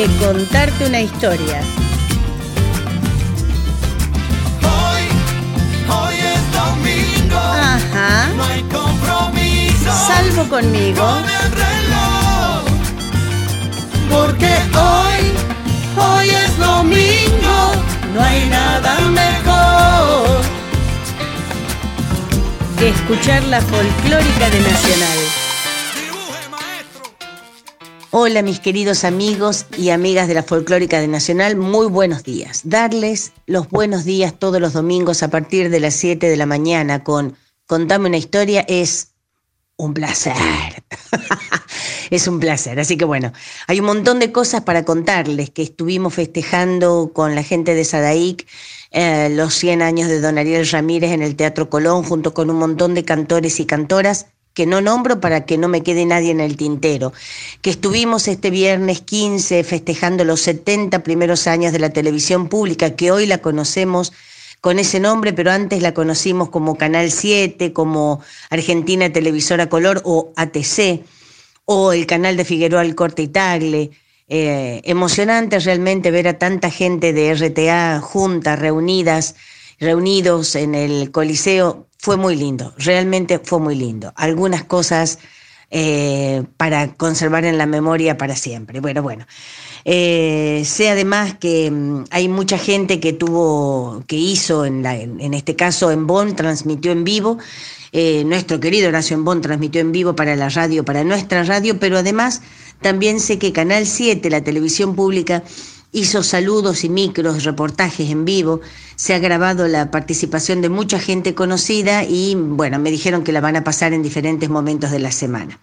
Que contarte una historia. Hoy, hoy es domingo. Ajá. No hay compromiso Salvo conmigo. con el reloj. Porque hoy, hoy es domingo. No hay nada mejor. Que escuchar la folclórica de Nacional. Hola mis queridos amigos y amigas de la Folclórica de Nacional, muy buenos días. Darles los buenos días todos los domingos a partir de las 7 de la mañana con Contame una historia es un placer. es un placer. Así que bueno, hay un montón de cosas para contarles que estuvimos festejando con la gente de Sadaic. eh, los 100 años de Don Ariel Ramírez en el Teatro Colón, junto con un montón de cantores y cantoras que no nombro para que no me quede nadie en el tintero, que estuvimos este viernes 15 festejando los 70 primeros años de la televisión pública, que hoy la conocemos con ese nombre, pero antes la conocimos como Canal 7, como Argentina Televisora Color o ATC, o el canal de Figueroa El Corte y Tagle. Eh, emocionante realmente ver a tanta gente de RTA juntas, reunidas, reunidos en el Coliseo. Fue muy lindo, realmente fue muy lindo. Algunas cosas eh, para conservar en la memoria para siempre. Bueno, bueno. Eh, sé además que mm, hay mucha gente que tuvo, que hizo, en, la- en- este caso en Bonn, transmitió en vivo. Eh, nuestro querido Horacio en Bonn transmitió en vivo para la radio, para nuestra radio, pero además también sé que Canal 7, la televisión pública, hizo saludos y micros, reportajes en vivo. Se ha grabado la participación de mucha gente conocida y bueno, me dijeron que la van a pasar en diferentes momentos de la semana.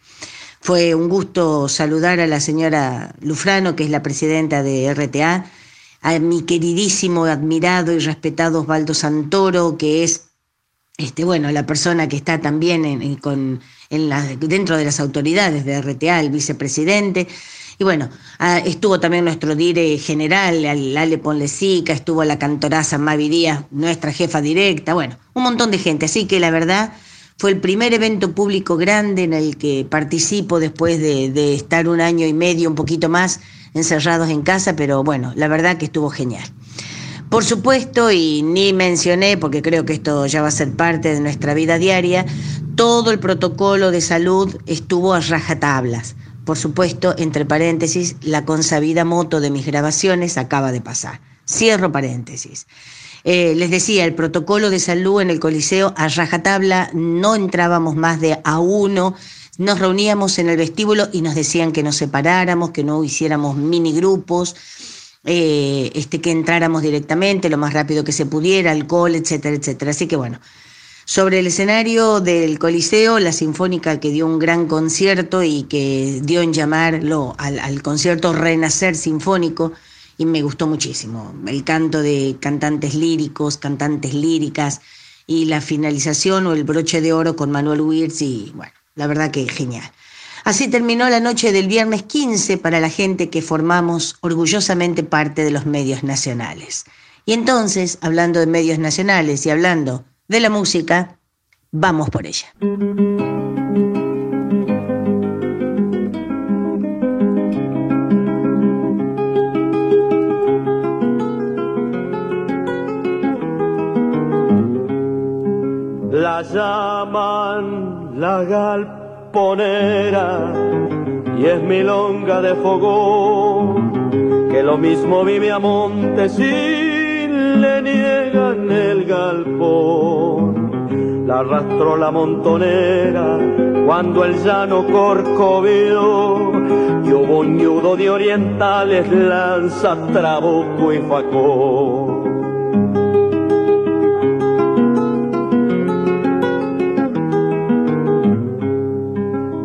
Fue un gusto saludar a la señora Lufrano, que es la presidenta de RTA, a mi queridísimo, admirado y respetado Osvaldo Santoro, que es este, bueno, la persona que está también en, con, en dentro de las autoridades de RTA, el vicepresidente. Y bueno, ah, estuvo también nuestro dire general, al- Ale Ponlecica, estuvo la cantoraza Mavi Díaz, nuestra jefa directa, bueno, un montón de gente. Así que la verdad fue el primer evento público grande en el que participo después de, de estar un año y medio, un poquito más, encerrados en casa, pero bueno, la verdad que estuvo genial. Por supuesto, y ni mencioné, porque creo que esto ya va a ser parte de nuestra vida diaria, todo el protocolo de salud estuvo a rajatablas. Por supuesto, entre paréntesis, la consabida moto de mis grabaciones acaba de pasar. Cierro paréntesis. Eh, les decía, el protocolo de salud en el Coliseo a rajatabla, no entrábamos más de a uno, nos reuníamos en el vestíbulo y nos decían que nos separáramos, que no hiciéramos mini grupos, eh, este, que entráramos directamente lo más rápido que se pudiera, alcohol, etcétera, etcétera. Así que bueno, sobre el escenario del Coliseo, la Sinfónica que dio un gran concierto y que dio en llamarlo al, concierto Renacer Sinfónico, y me gustó muchísimo. El canto de cantantes líricos, cantantes líricas, y la finalización o el broche de oro con Manuel Wirtz, y bueno, la verdad que genial. Así terminó la noche del viernes 15 para la gente que formamos orgullosamente parte de los medios nacionales. Y entonces, hablando de medios nacionales y hablando de la música, vamos por ella. La llaman la galponera y es milonga de fogón que lo mismo vive a montes en el galpón. La arrastró la montonera cuando el llano corcovió y hubo un nudo de orientales, lanzas, trabuco y facón.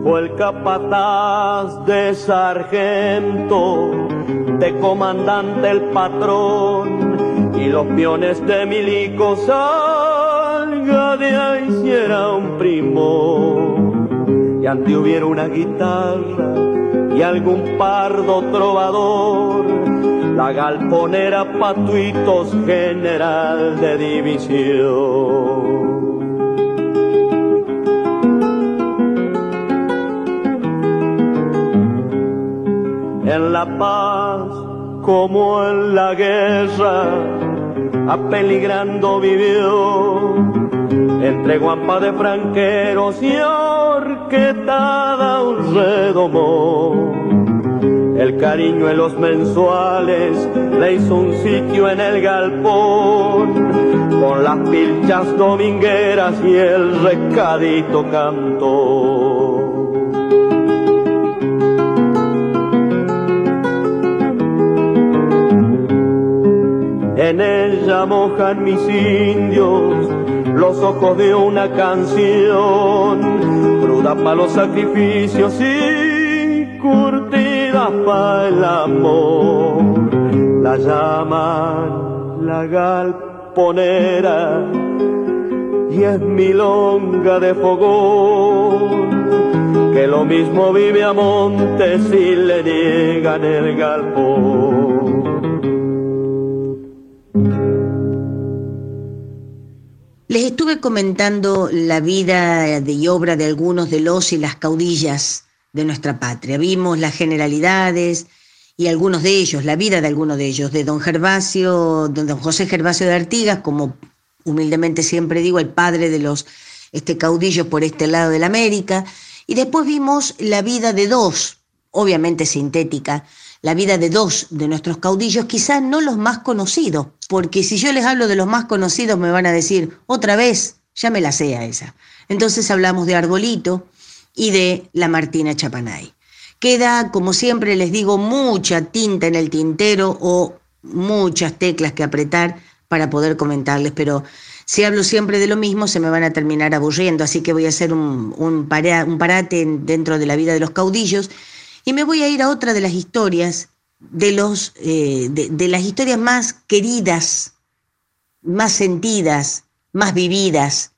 Fue el capataz de sargento, de comandante el patrón, y los peones de milico salga de ahí si era un primo. Y ante hubiera una guitarra y algún pardo trovador. La galponera patuitos general de división. En la paz como en la guerra, apeligrando vivió entre guampa de franqueros y orquetada un redomo. El cariño en los mensuales le hizo un sitio en el galpón, con las pilchas domingueras y el recadito cantó. Ella mojan mis indios los ojos de una canción, cruda para los sacrificios y curtida para el amor. La llaman la galponera y es milonga de fogón, que lo mismo vive a montes y le niegan el galpón. Estuve comentando la vida y obra de algunos de los y las caudillas de nuestra patria. Vimos las generalidades y algunos de ellos, la vida de algunos de ellos, de don Gervasio, de don José Gervasio de Artigas, como humildemente siempre digo, el padre de los este, caudillos por este lado de la América. Y después vimos la vida de dos, obviamente sintética, la vida de dos de nuestros caudillos, quizás no los más conocidos, porque si yo les hablo de los más conocidos me van a decir, otra vez, ya me la sé a esa. Entonces hablamos de Arbolito y de la Martina Chapanay. Queda, como siempre les digo, mucha tinta en el tintero o muchas teclas que apretar para poder comentarles, pero si hablo siempre de lo mismo se me van a terminar aburriendo, así que voy a hacer un, un, un parate dentro de la vida de los caudillos y me voy a ir a otra de las historias, de, los, eh, de, las historias más queridas, más sentidas, más vividas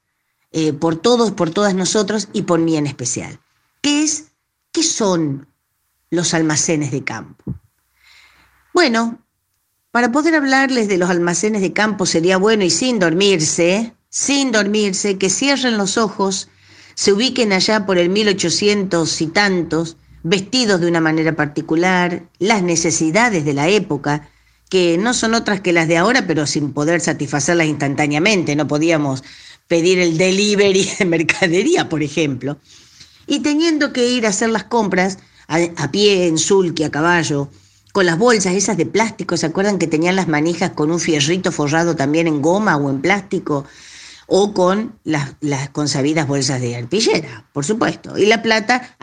eh, por todos, por todas nosotros y por mí en especial. ¿Qué es? ¿Qué son los almacenes de campo? Bueno, para poder hablarles de los almacenes de campo sería bueno y sin dormirse, sin dormirse, que cierren los ojos, se ubiquen allá por el 1800 y tantos, vestidos de una manera particular, las necesidades de la época, que no son otras que las de ahora, pero sin poder satisfacerlas instantáneamente. No podíamos pedir el delivery de mercadería, por ejemplo. Y teniendo que ir a hacer las compras a, pie, en sulky, a caballo, con las bolsas esas de plástico, ¿se acuerdan que tenían las manijas con un fierrito forrado también en goma o en plástico? O con las, las consabidas bolsas de arpillera, por supuesto. Y la plata,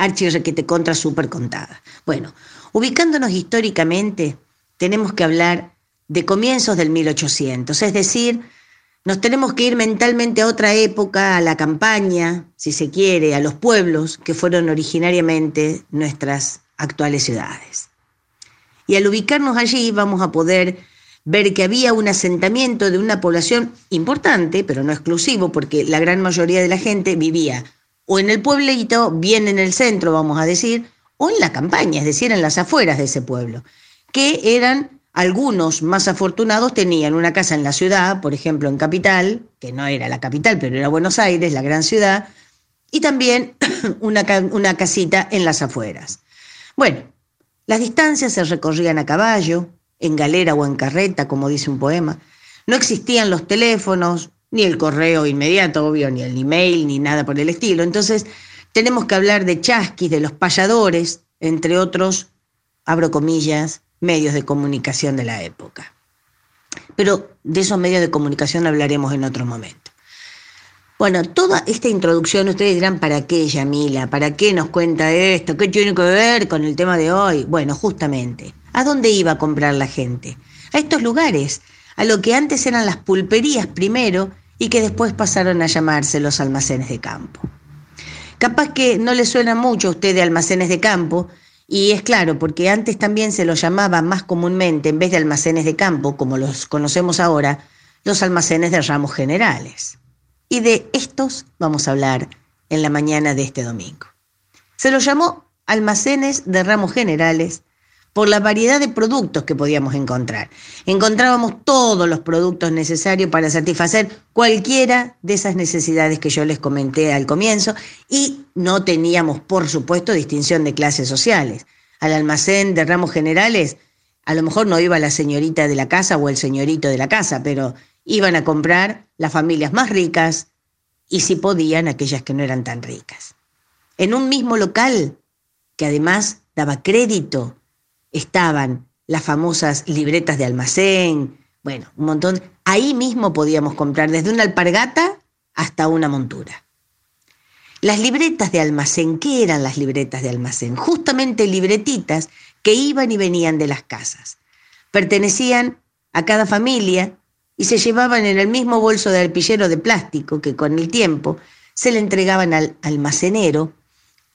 te contra súper contada. Bueno, ubicándonos históricamente, tenemos que hablar de comienzos del 1800, es decir, nos tenemos que ir mentalmente a otra época, a la campaña, si se quiere, a los pueblos que fueron originariamente nuestras actuales ciudades. Y al ubicarnos allí vamos a poder ver que había un asentamiento de una población importante, pero no exclusivo, porque la gran mayoría de la gente vivía o en el pueblito, bien en el centro, vamos a decir, o en la campaña, es decir, en las afueras de ese pueblo, que eran algunos más afortunados tenían una casa en la ciudad, por ejemplo en Capital, que no era la capital, pero era Buenos Aires, la gran ciudad, y también una, una casita en las afueras. Bueno, las distancias se recorrían a caballo, en galera o en carreta, como dice un poema. No existían los teléfonos, ni el correo inmediato, obvio, ni el email, ni nada por el estilo. Entonces, tenemos que hablar de chasquis, de los payadores, entre otros, abro comillas, medios de comunicación de la época. Pero de esos medios de comunicación hablaremos en otro momento. Bueno, toda esta introducción, ustedes dirán, ¿para qué, Yamila? ¿Para qué nos cuenta esto? ¿Qué tiene que ver con el tema de hoy? Bueno, justamente, ¿A dónde iba a comprar la gente? A estos lugares, a lo que antes eran las pulperías primero y que después pasaron a llamarse los almacenes de campo. Capaz que no le suena mucho a usted de almacenes de campo, y es claro, porque antes también se los llamaba más comúnmente, en vez de almacenes de campo, como los conocemos ahora, los almacenes de ramos generales. Y de estos vamos a hablar en la mañana de este domingo. Se los llamó almacenes de ramos generales por la variedad de productos que podíamos encontrar. Encontrábamos todos los productos necesarios para satisfacer cualquiera de esas necesidades que yo les comenté al comienzo y no teníamos, por supuesto, distinción de clases sociales. Al almacén de ramos generales, a lo mejor no iba la señorita de la casa o el señorito de la casa, pero iban a comprar las familias más ricas y si podían aquellas que no eran tan ricas. En un mismo local, que además daba crédito estaban las famosas libretas de almacén, bueno, un montón. Ahí mismo podíamos comprar desde una alpargata hasta una montura. Las libretas de almacén, ¿qué eran las libretas de almacén? Justamente libretitas que iban y venían de las casas. Pertenecían a cada familia y se llevaban en el mismo bolso de alpillero de plástico que con el tiempo se le entregaban al almacenero.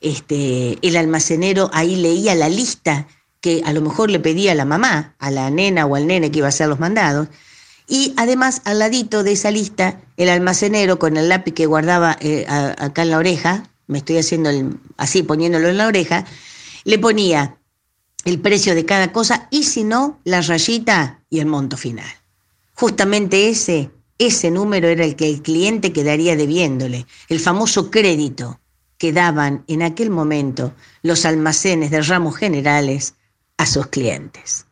Este, el almacenero ahí leía la lista que a lo mejor le pedía a la mamá, a la nena o al nene que iba a hacer los mandados, y además al ladito de esa lista, el almacenero con el lápiz que guardaba eh, acá en la oreja, me estoy haciendo así poniéndolo en la oreja, le ponía el precio de cada cosa y si no, la rayita y el monto final. Justamente ese, ese número era el que el cliente quedaría debiéndole, el famoso crédito que daban en aquel momento los almacenes de ramos generales a sus clientes.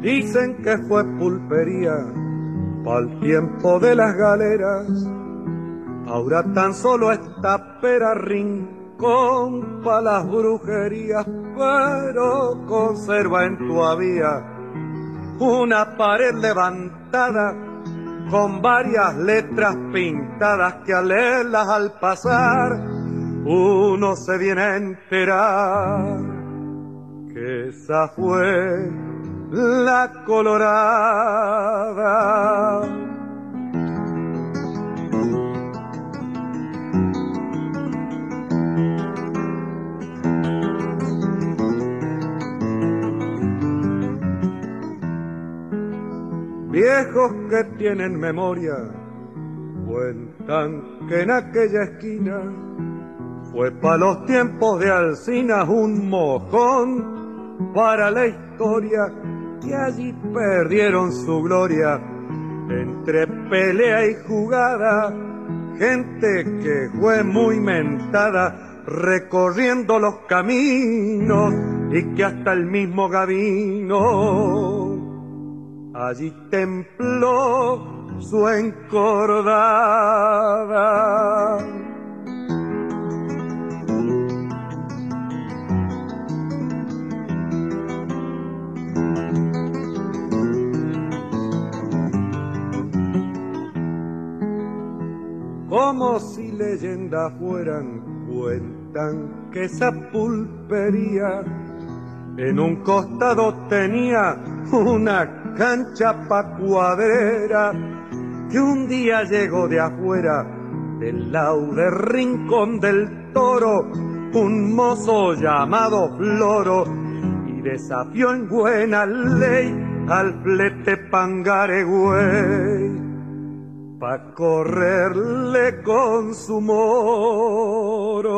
Dicen que fue pulpería el tiempo de las galeras. Ahora tan solo está pera pa' las brujerías, pero conserva en tu avía una pared levantada con varias letras pintadas que al leerlas al pasar uno se viene a enterar que esa fue la colorada Viejos que tienen memoria cuentan que en aquella esquina fue para los tiempos de Alcinas un mojón para la historia que allí perdieron su gloria. Entre pelea y jugada, gente que fue muy mentada recorriendo los caminos y que hasta el mismo Gavino allí templó su encordada. Como si leyendas fueran, cuentan que esa pulpería en un costado tenía una cancha pa' cuadrera que un día llegó de afuera del laude rincón del toro un mozo llamado Floro y desafió en buena ley al flete pangaregüey pa' correrle con su moro.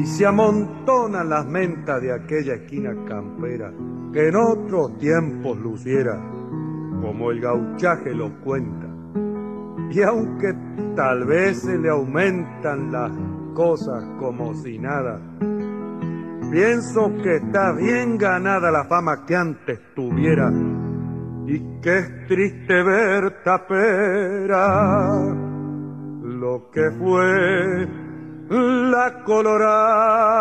Y se amontonan las mentas de aquella esquina campera que en otros tiempos luciera, como el gauchaje lo cuenta. Y aunque tal vez se le aumentan las cosas como si nada, pienso que está bien ganada la fama que antes tuviera y que es triste ver tapera lo que fue la colorada.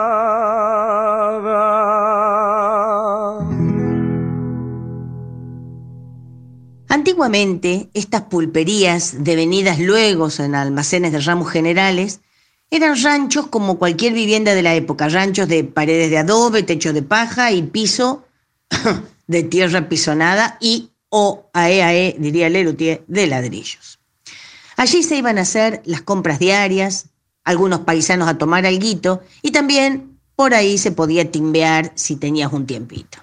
Antiguamente, estas pulperías, devenidas luego en almacenes de ramos generales, eran ranchos como cualquier vivienda de la época, ranchos de paredes de adobe, techo de paja y piso de tierra pisonada y o aeae, diría Lerutier, de ladrillos. Allí se iban a hacer las compras diarias, algunos paisanos a tomar alguito y también por ahí se podía timbear si tenías un tiempito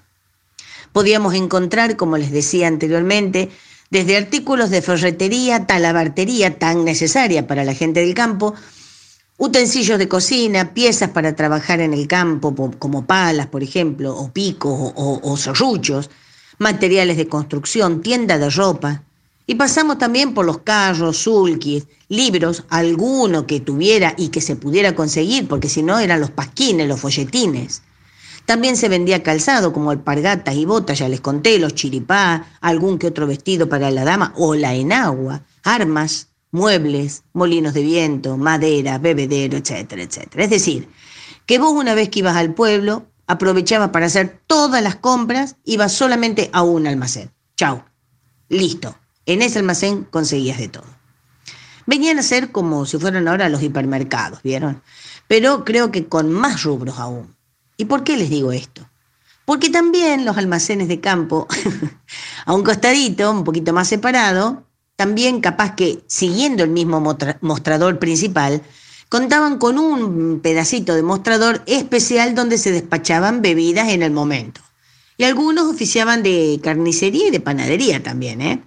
podíamos encontrar, como les decía anteriormente, desde artículos de ferretería, talabartería tan necesaria para la gente del campo, utensilios de cocina, piezas para trabajar en el campo, como palas, por ejemplo, o picos o, o serruchos, materiales de construcción, tienda de ropa. Y pasamos también por los carros, sulkis, libros, alguno que tuviera y que se pudiera conseguir, porque si no eran los pasquines, los folletines. También se vendía calzado como alpargatas y botas, ya les conté, los chiripá, algún que otro vestido para la dama o la enagua, armas, muebles, molinos de viento, madera, bebedero, etcétera, etcétera. Es decir, que vos una vez que ibas al pueblo, aprovechabas para hacer todas las compras, ibas solamente a un almacén. Chau. Listo. En ese almacén conseguías de todo. Venían a ser como si fueran ahora los hipermercados, ¿vieron? Pero creo que con más rubros aún. ¿Y por qué les digo esto? Porque también los almacenes de campo, a un costadito, un poquito más separado, también capaz que siguiendo el mismo mostrador principal, contaban con un pedacito de mostrador especial donde se despachaban bebidas en el momento. Y algunos oficiaban de carnicería y de panadería también, ¿eh?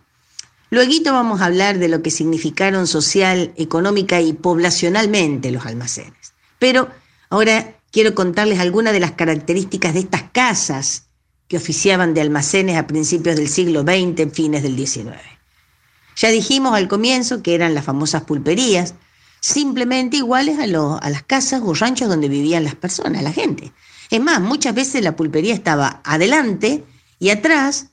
Luego vamos a hablar de lo que significaron social, económica y poblacionalmente los almacenes. Pero ahora quiero contarles algunas de las características de estas casas que oficiaban de almacenes a principios del siglo XX, fines del XIX. Ya dijimos al comienzo que eran las famosas pulperías, simplemente iguales a, las casas o ranchos donde vivían las personas, la gente. Es más, muchas veces la pulpería estaba adelante y atrás,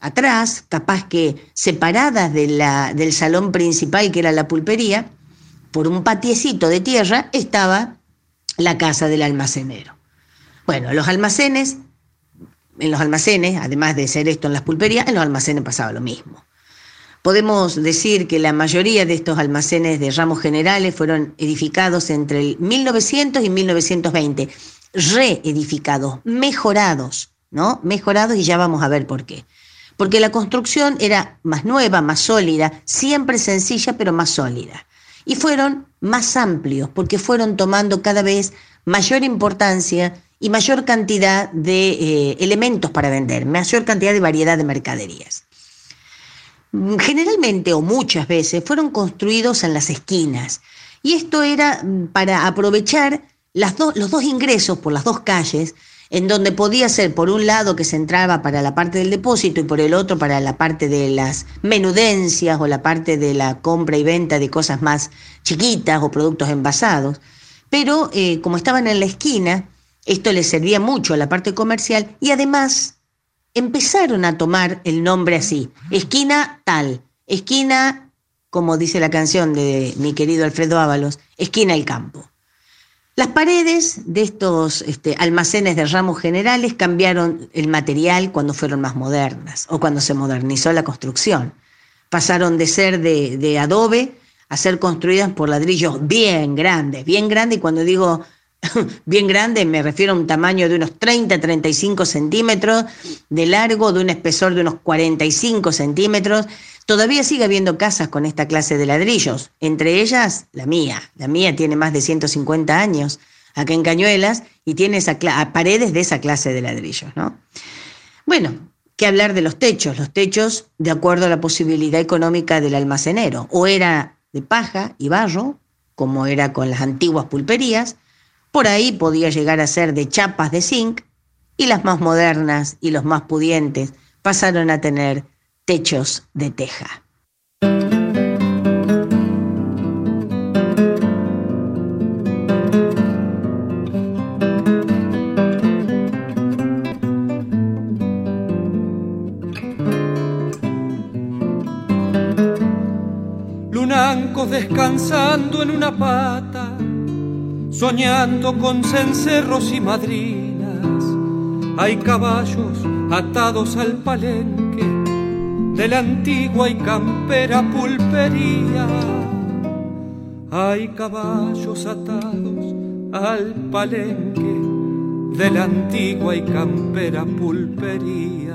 atrás, capaz que separadas del salón principal que era la pulpería, por un patiecito de tierra estaba la casa del almacenero. Bueno, los almacenes, en los almacenes, además de ser esto en las pulperías, en los almacenes pasaba lo mismo. Podemos decir que la mayoría de estos almacenes de ramos generales fueron edificados entre el 1900 y 1920, reedificados, mejorados, ¿no? Mejorados y ya vamos a ver por qué. Porque la construcción era más nueva, más sólida, siempre sencilla, pero más sólida y fueron más amplios porque fueron tomando cada vez mayor importancia y mayor cantidad de eh, elementos para vender, mayor cantidad de variedad de mercaderías. Generalmente o muchas veces fueron construidos en las esquinas y esto era mm, para aprovechar los dos ingresos por las dos calles en donde podía ser por un lado que se entraba para la parte del depósito y por el otro para la parte de las menudencias o la parte de la compra y venta de cosas más chiquitas o productos envasados. Pero eh, como estaban en la esquina, esto les servía mucho a la parte comercial y además empezaron a tomar el nombre así, esquina tal, esquina, como dice la canción de mi querido Alfredo Ábalos, esquina el campo. Las paredes de estos este, almacenes de ramos generales cambiaron el material cuando fueron más modernas o cuando se modernizó la construcción. Pasaron de ser de, adobe a ser construidas por ladrillos bien grandes, bien grandes, y cuando digo bien grande me refiero a un tamaño de unos 30-35 centímetros de largo, de un espesor de unos 45 centímetros, Todavía sigue habiendo casas con esta clase de ladrillos, entre ellas la mía. La mía tiene más de 150 años acá en Cañuelas y tiene paredes de esa clase de ladrillos, ¿no? Bueno, ¿qué hablar de los techos? Los techos, de acuerdo a la posibilidad económica del almacenero, o era de paja y barro, como era con las antiguas pulperías, por ahí podía llegar a ser de chapas de zinc, y las más modernas y los más pudientes pasaron a tener techos de teja. Lunancos descansando en una pata, soñando con cencerros y madrinas. Hay caballos atados al palenque de la antigua y campera pulpería. Hay caballos atados al palenque de la antigua y campera pulpería.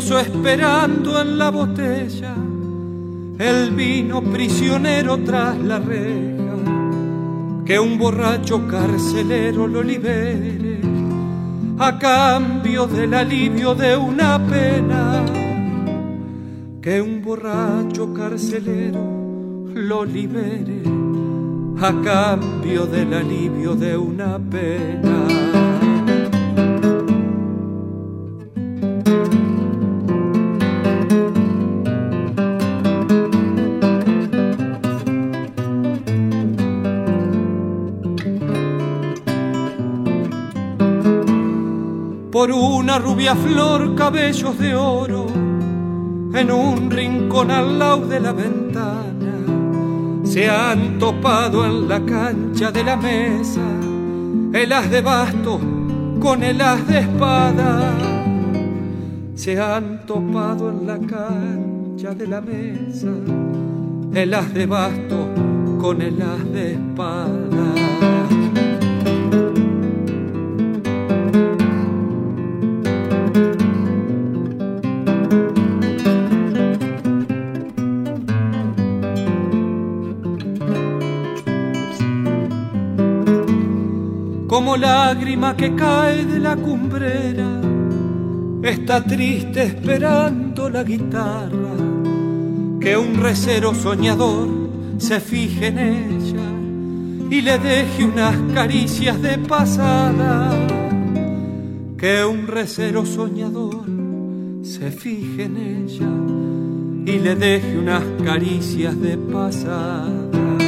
Esperando en la botella el vino prisionero tras la reja, que un borracho carcelero lo libere a cambio del alivio de una pena, que un borracho carcelero lo libere a cambio del alivio de una pena. Rubia flor cabellos de oro en un rincón al lado de la ventana. Se han topado en la cancha de la mesa el as de basto con el as de espada. Se han topado en la cancha de la mesa el as de basto con el as de espada lágrima que cae de la cumbrera, está triste esperando la guitarra, que un recero soñador se fije en ella y le deje unas caricias de pasada, que un recero soñador se fije en ella y le deje unas caricias de pasada.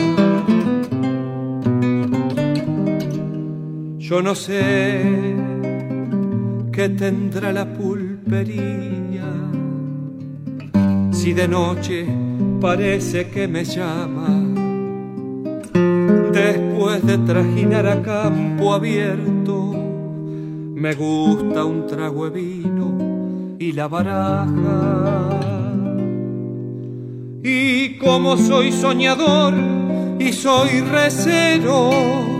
Yo no sé qué tendrá la pulpería, si de noche parece que me llama, después de trajinar a campo abierto, me gusta un trago de vino y la baraja. Y como soy soñador y soy recero,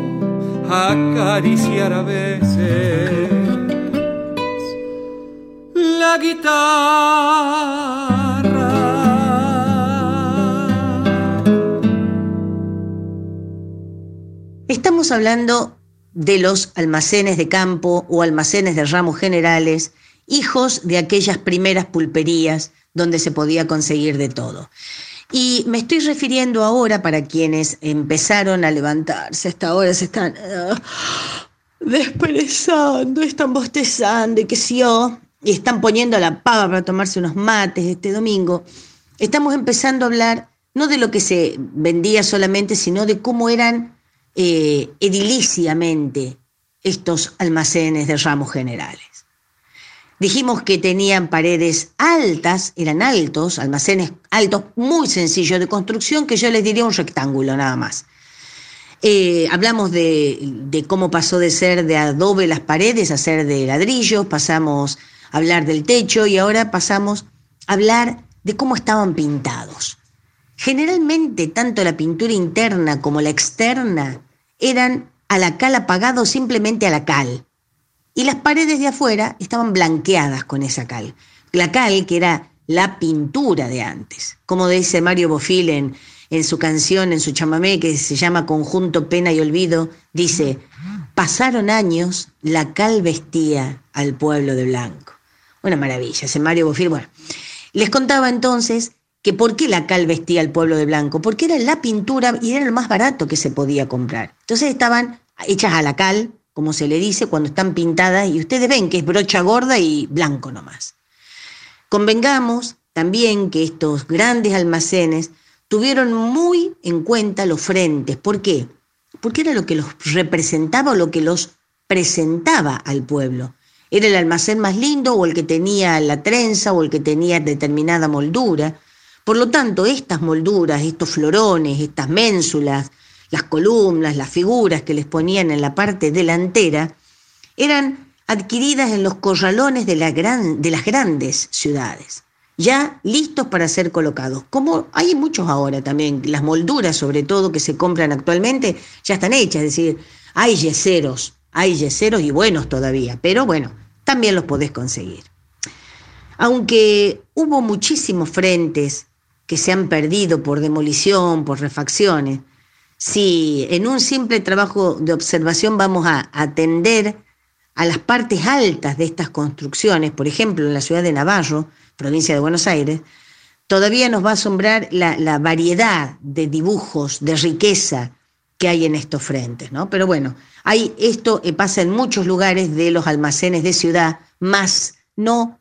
acariciar a veces la guitarra. Estamos hablando de los almacenes de campo o almacenes de ramos generales, hijos de aquellas primeras pulperías donde se podía conseguir de todo. Y me estoy refiriendo ahora para quienes empezaron a levantarse hasta ahora, se están uh, desperezando, están bostezando y que si y están poniendo la pava para tomarse unos mates este domingo. Estamos empezando a hablar no de lo que se vendía solamente, sino de cómo eran eh, ediliciamente estos almacenes de ramos generales. Dijimos que tenían paredes altas, eran altos, almacenes altos, muy sencillos de construcción, que yo les diría un rectángulo nada más. Eh, hablamos de, de, cómo pasó de ser de adobe las paredes a ser de ladrillos, pasamos a hablar del techo y ahora pasamos a hablar de cómo estaban pintados. Generalmente, tanto la pintura interna como la externa eran a la cal apagado simplemente a la cal y las paredes de afuera estaban blanqueadas con esa cal. La cal, que era la pintura de antes. Como dice Mario Bofil en, en su canción, en su chamamé, que se llama Conjunto Pena y Olvido, dice, pasaron años, la cal vestía al pueblo de blanco. Una maravilla, ese Mario Bofil. Bueno, les contaba entonces que por qué la cal vestía al pueblo de blanco, porque era la pintura y era lo más barato que se podía comprar. Entonces estaban hechas a la cal, como se le dice cuando están pintadas, y ustedes ven que es brocha gorda y blanco nomás. Convengamos también que estos grandes almacenes tuvieron muy en cuenta los frentes. ¿Por qué? Porque era lo que los representaba o lo que los presentaba al pueblo. Era el almacén más lindo o el que tenía la trenza o el que tenía determinada moldura. Por lo tanto, estas molduras, estos florones, estas ménsulas, las columnas, las figuras que les ponían en la parte delantera, eran adquiridas en los corralones de, las grandes ciudades, ya listos para ser colocados. Como hay muchos ahora también, las molduras sobre todo que se compran actualmente ya están hechas, es decir, hay yeseros, hay yeseros y buenos todavía, pero bueno, también los podés conseguir. Aunque hubo muchísimos frentes que se han perdido por demolición, por refacciones, si en un simple trabajo de observación vamos a atender a las partes altas de estas construcciones, por ejemplo en la ciudad de Navarro, provincia de Buenos Aires, todavía nos va a asombrar la, variedad de dibujos, de riqueza que hay en estos frentes, ¿no? Pero bueno, hay, esto pasa en muchos lugares de los almacenes de ciudad, más no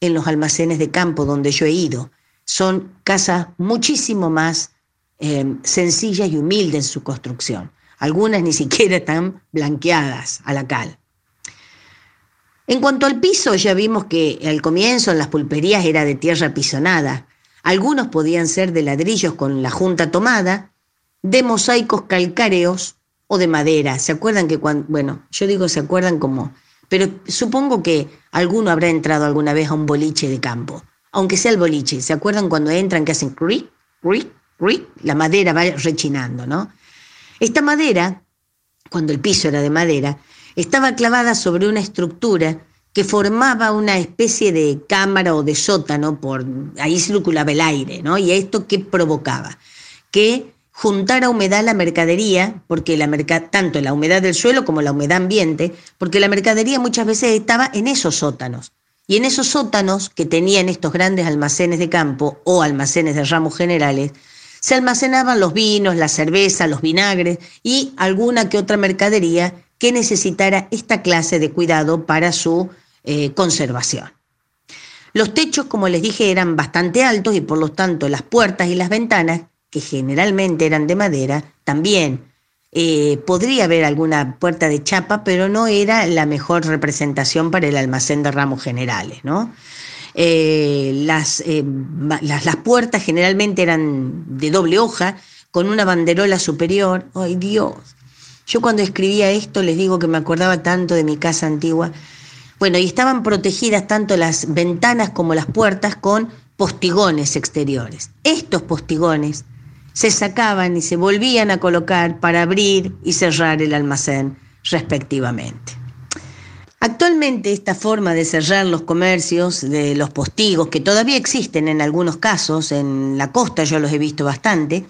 en los almacenes de campo donde yo he ido. Son casas muchísimo más eh, sencillas y humildes en su construcción. Algunas ni siquiera están blanqueadas a la cal. En cuanto al piso, ya vimos que al comienzo en las pulperías era de tierra pisonada. Algunos podían ser de ladrillos con la junta tomada, de mosaicos calcáreos o de madera. ¿Se acuerdan que cuando, bueno, yo digo se acuerdan como, pero supongo que alguno habrá entrado alguna vez a un boliche de campo, aunque sea el boliche. ¿Se acuerdan cuando entran que hacen cric, cric, La madera va rechinando, ¿no? Esta madera, cuando el piso era de madera, estaba clavada sobre una estructura que formaba una especie de cámara o de sótano, por ahí circulaba el aire, ¿no? Y esto qué provocaba? Que juntara humedad la mercadería, porque la tanto la humedad del suelo como la humedad ambiente, porque la mercadería muchas veces estaba en esos sótanos. Y en esos sótanos que tenían estos grandes almacenes de campo o almacenes de ramos generales, se almacenaban los vinos, la cerveza, los vinagres y alguna que otra mercadería que necesitara esta clase de cuidado para su eh, conservación. Los techos, como les dije, eran bastante altos y por lo tanto las puertas y las ventanas, que generalmente eran de madera, también eh, podría haber alguna puerta de chapa, pero no era la mejor representación para el almacén de ramos generales, ¿no? Eh, las, las, las, puertas generalmente eran de doble hoja, con una banderola superior. ¡Ay Dios! Yo cuando escribía esto les digo que me acordaba tanto de mi casa antigua. Bueno, y estaban protegidas tanto las ventanas como las puertas con postigones exteriores. Estos postigones se sacaban y se volvían a colocar para abrir y cerrar el almacén respectivamente. Actualmente esta forma de cerrar los comercios de los postigos, que todavía existen en algunos casos, en la costa yo los he visto bastante,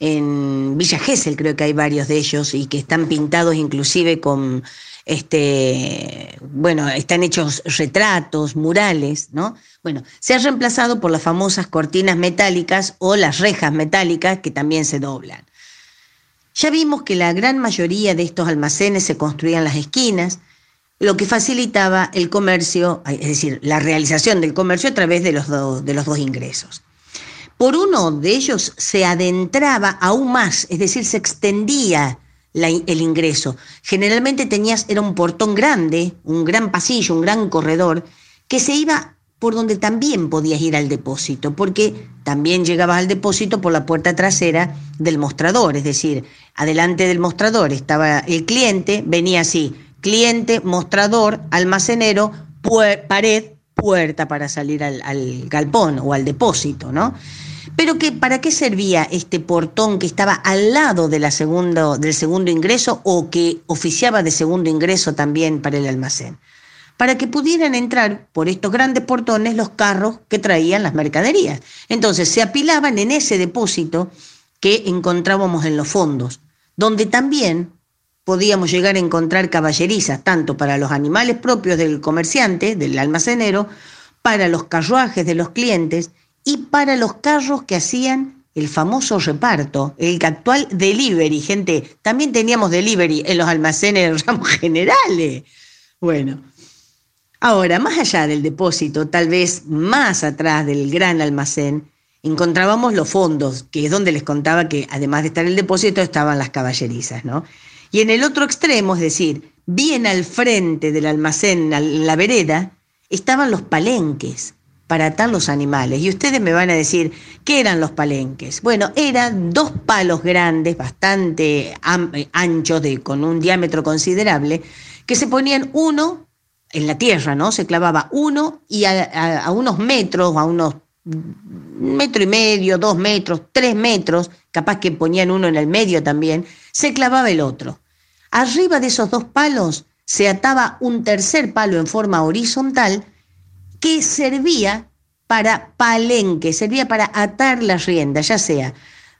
en Villa Gesell creo que hay varios de ellos y que están pintados inclusive con, este, bueno, están hechos retratos, murales, ¿no? Bueno, se ha reemplazado por las famosas cortinas metálicas o las rejas metálicas que también se doblan. Ya vimos que la gran mayoría de estos almacenes se construían las esquinas, lo que facilitaba el comercio, es decir, la realización del comercio a través de los, de los dos ingresos. Por uno de ellos se adentraba aún más, es decir, se extendía el ingreso. Generalmente tenías, era un portón grande, un gran pasillo, un gran corredor, que se iba por donde también podías ir al depósito, porque también llegabas al depósito por la puerta trasera del mostrador, es decir, adelante del mostrador estaba el cliente, venía así, cliente, mostrador, almacenero, pared, puerta para salir al, al galpón o al depósito, ¿no? Pero que, ¿para qué servía este portón que estaba al lado de la segundo, del segundo ingreso o que oficiaba de segundo ingreso también para el almacén? Para que pudieran entrar por estos grandes portones los carros que traían las mercaderías. Entonces se apilaban en ese depósito que encontrábamos en los fondos, donde también podíamos llegar a encontrar caballerizas, tanto para los animales propios del comerciante, del almacenero, para los carruajes de los clientes y para los carros que hacían el famoso reparto, el actual delivery, gente. También teníamos delivery en los almacenes de ramos generales. Bueno, ahora, más allá del depósito, tal vez más atrás del gran almacén, encontrábamos los fondos, que es donde les contaba que además de estar el depósito estaban las caballerizas, ¿no? Y en el otro extremo, es decir, bien al frente del almacén, en la vereda, estaban los palenques para atar los animales. Y ustedes me van a decir, ¿qué eran los palenques? Bueno, eran dos palos grandes, bastante anchos, de, con un diámetro considerable, que se ponían uno en la tierra, ¿no? Se clavaba uno y a, a unos metros, a unos metro y medio, dos metros, tres metros, capaz que ponían uno en el medio también, se clavaba el otro. Arriba de esos dos palos se ataba un tercer palo en forma horizontal que servía para palenque, servía para atar la rienda, ya sea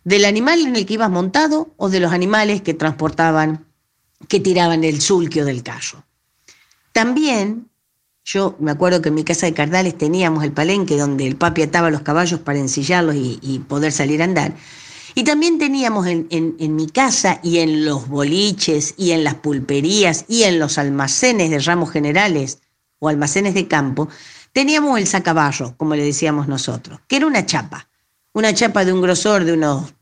del animal en el que ibas montado o de los animales que transportaban, que tiraban el sulquio del carro. También, yo me acuerdo que en mi casa de Cardales teníamos el palenque donde el papi ataba los caballos para ensillarlos y poder salir a andar. Y también teníamos en, en, mi casa y en los boliches y en las pulperías y en los almacenes de ramos generales o almacenes de campo, teníamos el sacaballo, como le decíamos nosotros, que era una chapa, una chapa de un grosor de unos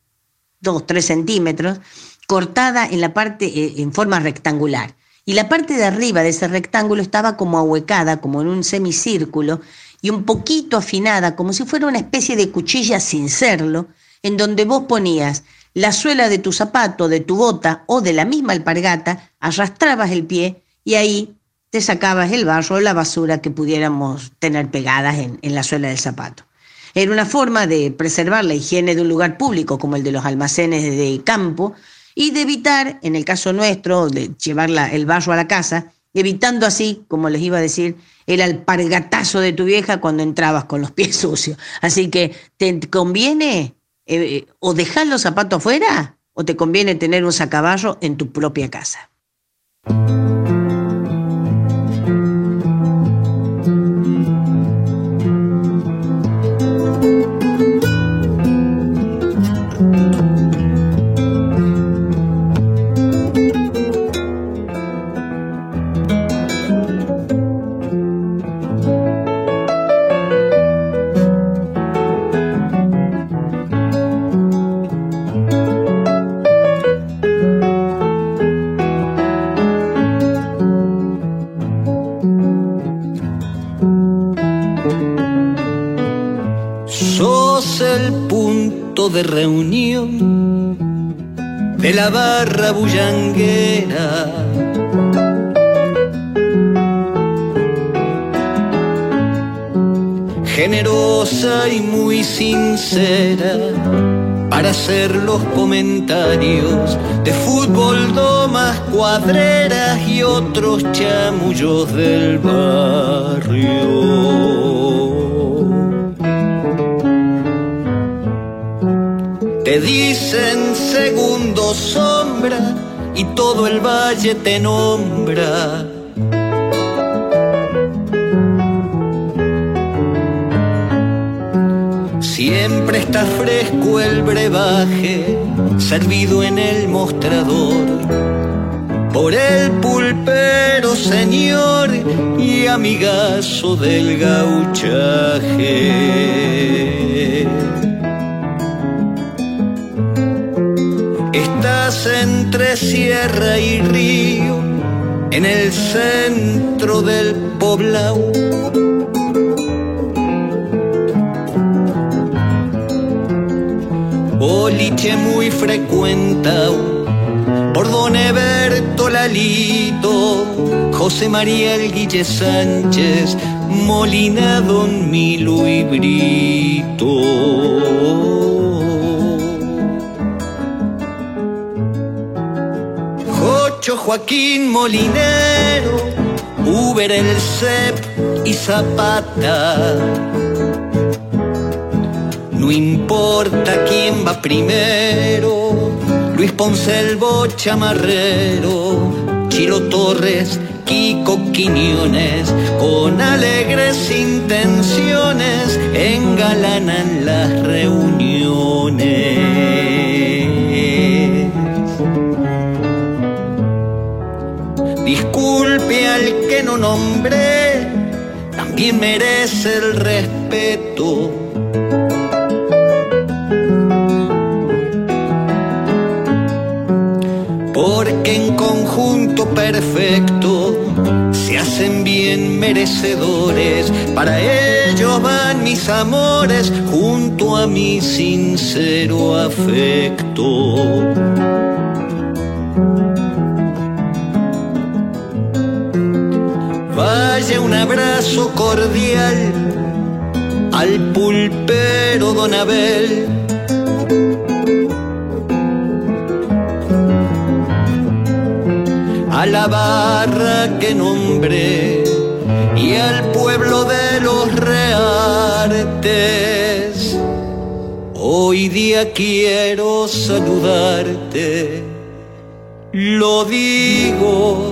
2, 3 centímetros, cortada en la parte eh, en forma rectangular. Y la parte de arriba de ese rectángulo estaba como ahuecada, como en un semicírculo, y un poquito afinada, como si fuera una especie de cuchilla sin serlo, en donde vos ponías la suela de tu zapato, de tu bota o de la misma alpargata, arrastrabas el pie y ahí te sacabas el barro o la basura que pudiéramos tener pegadas en, la suela del zapato. Era una forma de preservar la higiene de un lugar público como el de los almacenes de campo y de evitar, en el caso nuestro, de llevar el barro a la casa, evitando así, como les iba a decir, el alpargatazo de tu vieja cuando entrabas con los pies sucios. Así que te conviene eh, o dejar los zapatos afuera o te conviene tener un sacaballo en tu propia casa. De reunión de la barra bullanguera. Generosa y muy sincera para hacer los comentarios de fútbol, domas, cuadreras y otros chamullos del barrio. Dicen segundo sombra y todo el valle te nombra. Siempre está fresco el brebaje, servido en el mostrador. Por el pulpero, señor, y amigazo del gauchaje. Entre sierra y río, en el centro del poblado. Boliche muy frecuentado por Don Eberto Lalito, José María El Guille Sánchez, Molina Don Milo y Brito. Joaquín Molinero, Uber el CEP y Zapata. No importa quién va primero, Luis Ponce el Bochamarrero, Torres, Kiko Quiñones, con alegres intenciones engalanan las reuniones. Que no nombré, también merece el respeto. Porque en conjunto perfecto, se hacen bien merecedores, para ellos van mis amores junto a mi sincero afecto. Un abrazo cordial al pulpero Don Abel a la barra que nombré y al pueblo de los reartes. Hoy día quiero saludarte, lo digo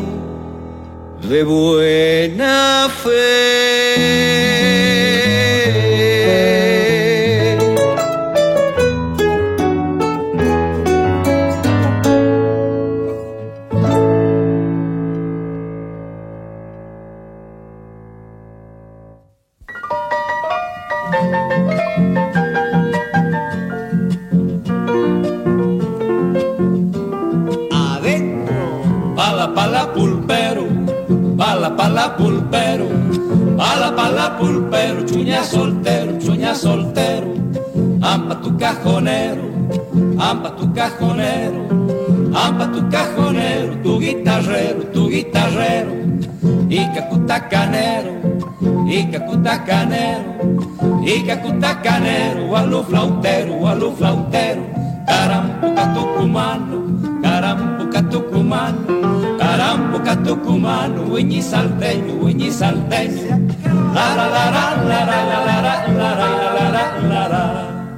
de buena fe. Pulpero, pala pala pulpero, chuña soltero, chuña soltero, ampa tu cajonero, ampa tu cajonero, ampa tu cajonero, tu guitarrero, tu guitarrero, y cacutacanero, y cacutacanero, y cacutacanero, alu flautero, alu flautero, carampuca tucumano, carampuca tucumano. Tarampoca tucumano, huiñi salteño, huiñi salteño. Lara, lara, lara, lara, lara, lara, lara,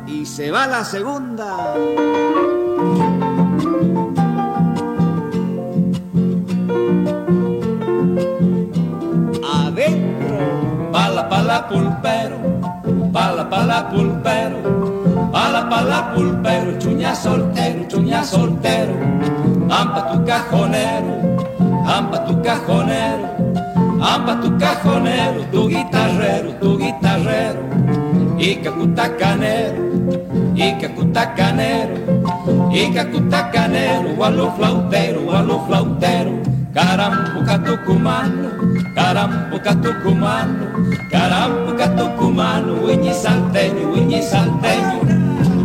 Y se va la segunda. Adentro. Pala, pala, pulpero. Pala, pala, pulpero. Pala, pala, pulpero. Chuña soltero, chuña soltero. Pampa tu cajonero Ampa tu cajonero, ampa tu cajonero, tu guitarrero, tu guitarrero, Ica cutacanero, cacutacanero, cutacanero, cacutacanero, cutacanero, gualo flautero, gualo flautero, carambo catucumano, carambo catucumano, carambo catucumano, uñi salteño, uñi salteño,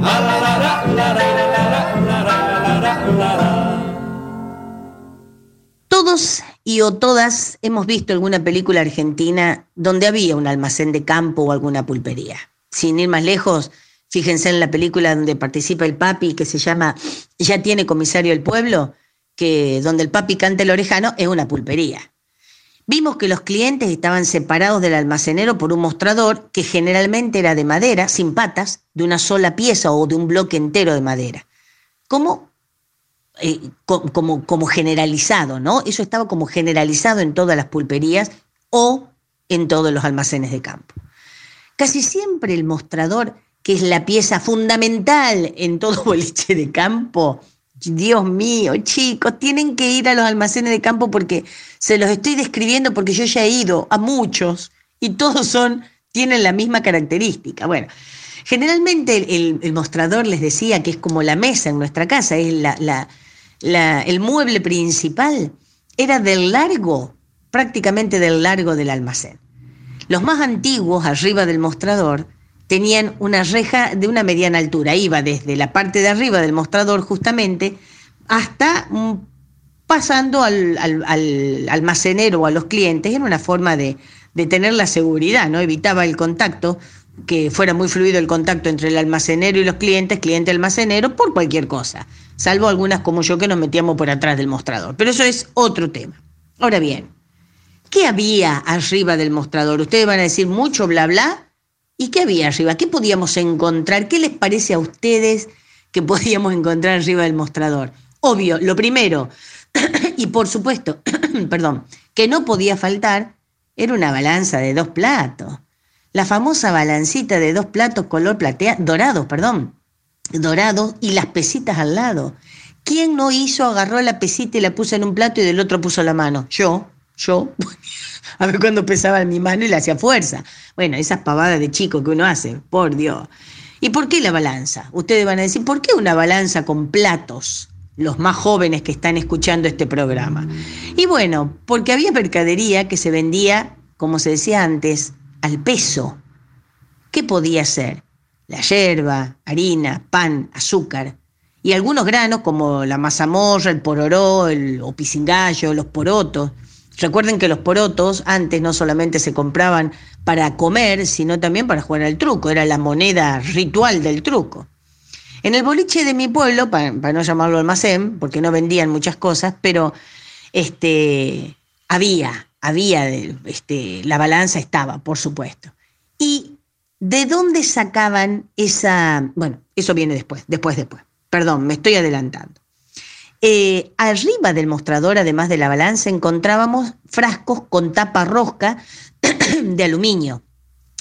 alarara, alarara, alarara, alarara, alarara, todos y o todas hemos visto alguna película argentina donde había un almacén de campo o alguna pulpería. Sin ir más lejos, fíjense en la película donde participa el papi que se llama Ya tiene comisario el pueblo, que donde el papi canta el orejano es una pulpería. Vimos que los clientes estaban separados del almacenero por un mostrador que generalmente era de madera, sin patas, de una sola pieza o de un bloque entero de madera. ¿Cómo? Eh, como, como generalizado, ¿no? Eso estaba como generalizado en todas las pulperías o en todos los almacenes de campo. Casi siempre el mostrador, que es la pieza fundamental en todo boliche de campo, Dios mío, chicos, tienen que ir a los almacenes de campo porque se los estoy describiendo porque yo ya he ido a muchos y todos son, tienen la misma característica. Bueno, generalmente el, mostrador les decía que es como la mesa en nuestra casa, es la, el mueble principal era del largo, prácticamente del largo del almacén. Los más antiguos, arriba del mostrador, tenían una reja de una mediana altura. Iba desde la parte de arriba del mostrador justamente hasta pasando al, almacenero o a los clientes. Era una forma de, de tener la seguridad, ¿no? Evitaba el contacto, que fuera muy fluido el contacto entre el almacenero y los clientes, cliente-almacenero, por cualquier cosa salvo algunas como yo que nos metíamos por atrás del mostrador. Pero eso es otro tema. Ahora bien, ¿qué había arriba del mostrador? Ustedes van a decir mucho bla bla. ¿Y qué había arriba? ¿Qué podíamos encontrar? ¿Qué les parece a ustedes que podíamos encontrar arriba del mostrador? Obvio, lo primero, y por supuesto, perdón, que no podía faltar, era una balanza de dos platos. La famosa balancita de dos platos color platea, dorados, perdón dorado y las pesitas al lado. ¿Quién no hizo, agarró la pesita y la puso en un plato y del otro puso la mano? Yo, yo. A ver cuándo pesaba mi mano y le hacía fuerza. Bueno, esas pavadas de chico que uno hace, por Dios. ¿Y por qué la balanza? Ustedes van a decir, ¿por qué una balanza con platos? los más jóvenes que están escuchando este programa. Y bueno, porque había mercadería que se vendía, como se decía antes, al peso. ¿Qué podía ser? La yerba, harina, pan, azúcar y algunos granos como la mazamorra, el pororó, el opisingallo, los porotos. Recuerden que los porotos antes no solamente se compraban para comer, sino también para jugar al truco, era la moneda ritual del truco. En el boliche de mi pueblo, para, no llamarlo almacén, porque no vendían muchas cosas, pero este, había, había, este, la balanza estaba, por supuesto. ¿Y de dónde sacaban esa, bueno, eso viene después, después, después. Perdón, me estoy adelantando. Eh, arriba del mostrador, además de la balanza, encontrábamos frascos con tapa rosca de aluminio,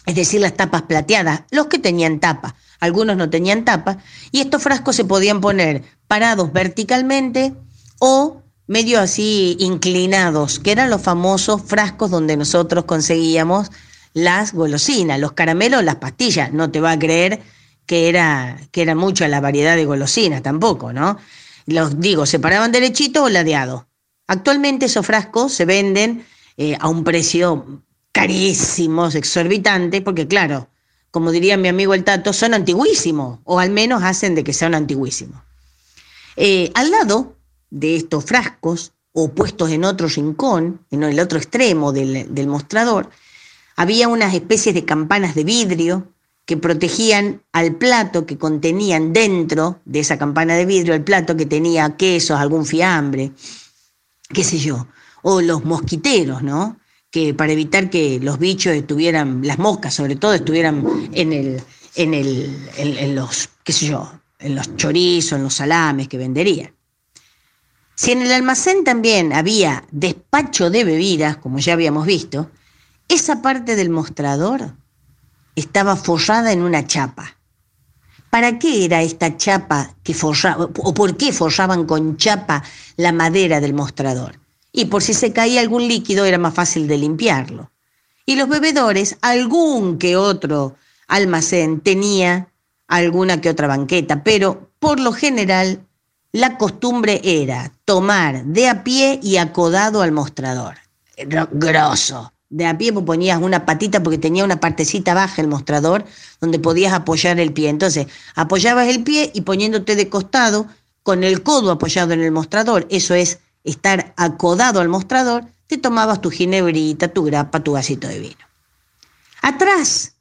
es decir, las tapas plateadas, los que tenían tapa, algunos no tenían tapa, y estos frascos se podían poner parados verticalmente o medio así inclinados, que eran los famosos frascos donde nosotros conseguíamos las golosinas, los caramelos, las pastillas. No te va a creer que era, que era mucha la variedad de golosinas tampoco, ¿no? Los digo, se paraban derechito o ladeado. Actualmente esos frascos se venden eh, a un precio carísimo, exorbitante, porque claro, como diría mi amigo el Tato, son antiguísimos, o al menos hacen de que sean antiguísimos. Eh, al lado de estos frascos, o puestos en otro rincón, en el otro extremo del, mostrador, había unas especies de campanas de vidrio que protegían al plato que contenían dentro de esa campana de vidrio, el plato que tenía quesos, algún fiambre, qué sé yo, o los mosquiteros, ¿no? Que para evitar que los bichos estuvieran, las moscas sobre todo, estuvieran en el, en el, en, los, qué sé yo, en los chorizos, en los salames que venderían. Si en el almacén también había despacho de bebidas, como ya habíamos visto, esa parte del mostrador estaba forrada en una chapa. ¿Para qué era esta chapa que forraba, o por qué forraban con chapa la madera del mostrador? Y por si se caía algún líquido era más fácil de limpiarlo. Y los bebedores, algún que otro almacén tenía alguna que otra banqueta, pero por lo general la costumbre era tomar de a pie y acodado al mostrador. Grosso de a pie ponías una patita porque tenía una partecita baja el mostrador donde podías apoyar el pie. Entonces, apoyabas el pie y poniéndote de costado con el codo apoyado en el mostrador, eso es estar acodado al mostrador, te tomabas tu ginebrita, tu grapa, tu vasito de vino. Atrás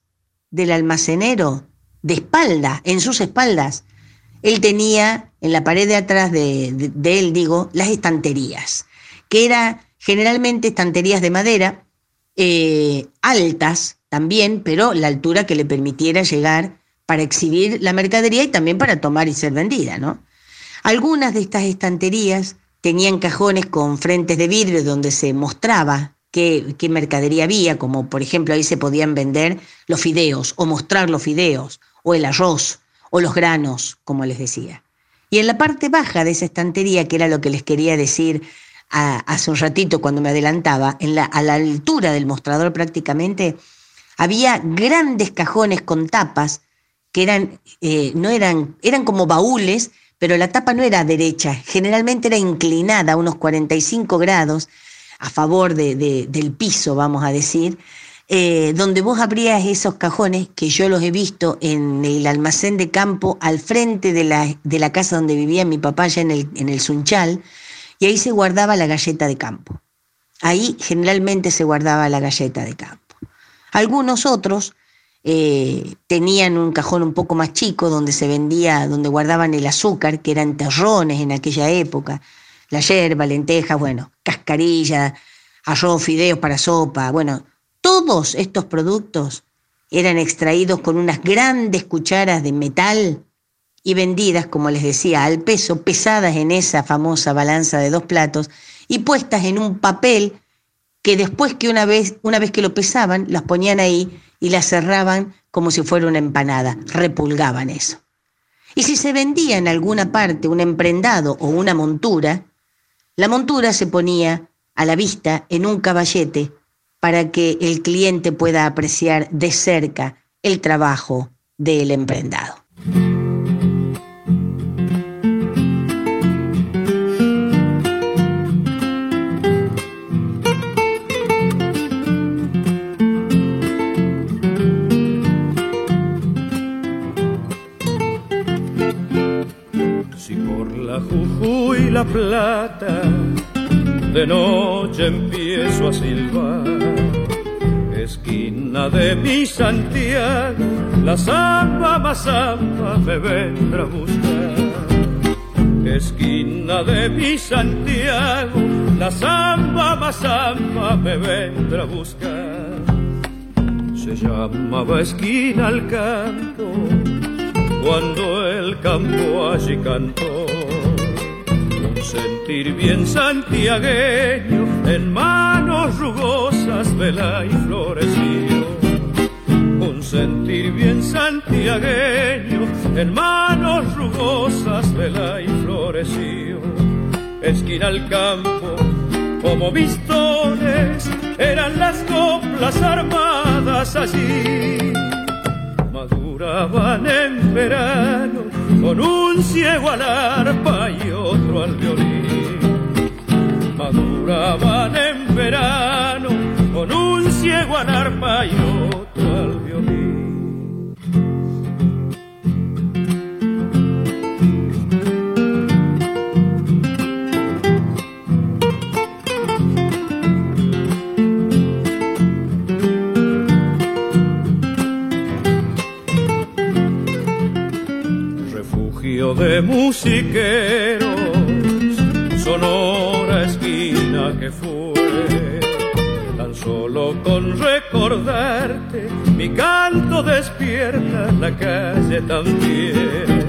del almacenero, de espalda, en sus espaldas, él tenía en la pared de atrás de, él, digo, las estanterías, que eran generalmente estanterías de madera, eh, altas también, pero la altura que le permitiera llegar para exhibir la mercadería y también para tomar y ser vendida, ¿no? Algunas de estas estanterías tenían cajones con frentes de vidrio donde se mostraba qué, mercadería había, como por ejemplo ahí se podían vender los fideos o mostrar los fideos o el arroz o los granos, como les decía. Y en la parte baja de esa estantería, que era lo que les quería decir hace un ratito cuando me adelantaba, a la altura del mostrador prácticamente, había grandes cajones con tapas que eran, eh, no eran, eran como baúles, pero la tapa no era derecha, generalmente era inclinada a unos 45 grados a favor de, del piso, vamos a decir, eh, donde vos abrías esos cajones, que yo los he visto en el almacén de campo al frente de la, de la casa donde vivía mi papá, allá en el, en el Sunchal, y ahí se guardaba la galleta de campo. Ahí generalmente se guardaba la galleta de campo. Algunos otros eh, tenían un cajón un poco más chico donde se vendía, donde guardaban el azúcar, que eran terrones en aquella época, la yerba, lentejas, bueno, cascarilla, arroz, fideos para sopa, bueno, todos estos productos eran extraídos con unas grandes cucharas de metal y vendidas, como les decía, al peso, pesadas en esa famosa balanza de dos platos y puestas en un papel que después que una vez, una vez que lo pesaban, las ponían ahí y las cerraban como si fuera una empanada, repulgaban eso. Y si se vendía en alguna parte un emprendado o una montura, la montura se ponía a la vista en un caballete para que el cliente pueda apreciar de cerca el trabajo del emprendado. Si por la Jujuy la Plata de noche empiezo a silbar. Esquina de mi Santiago, la zamba más me vendrá a buscar. Esquina de mi Santiago, la zamba más me vendrá a buscar. Se llamaba esquina al campo cuando el campo allí cantó. Sentir bien santiagueño en manos rugosas vela y floreció. Un sentir bien santiagueño en manos rugosas vela y floreció. Esquina al campo como vistones eran las coplas armadas allí maduraban en verano con un ciego al arpa y otro al violín. Maduraban en verano con un ciego al arpa y otro de musiqueros, sonora esquina que fue. Tan solo con recordarte, mi canto despierta la calle también.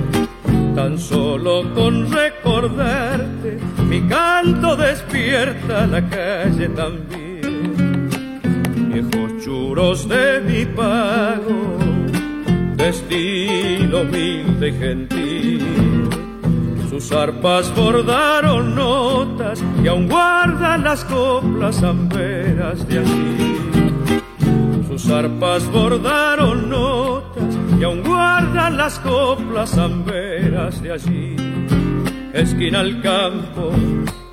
Tan solo con recordarte, mi canto despierta la calle también. Viejos churos de mi pago de estilo humilde y gentil. Sus arpas bordaron notas y aún guardan las coplas amberas de allí. Sus arpas bordaron notas y aún guardan las coplas amberas de allí. Esquina al campo,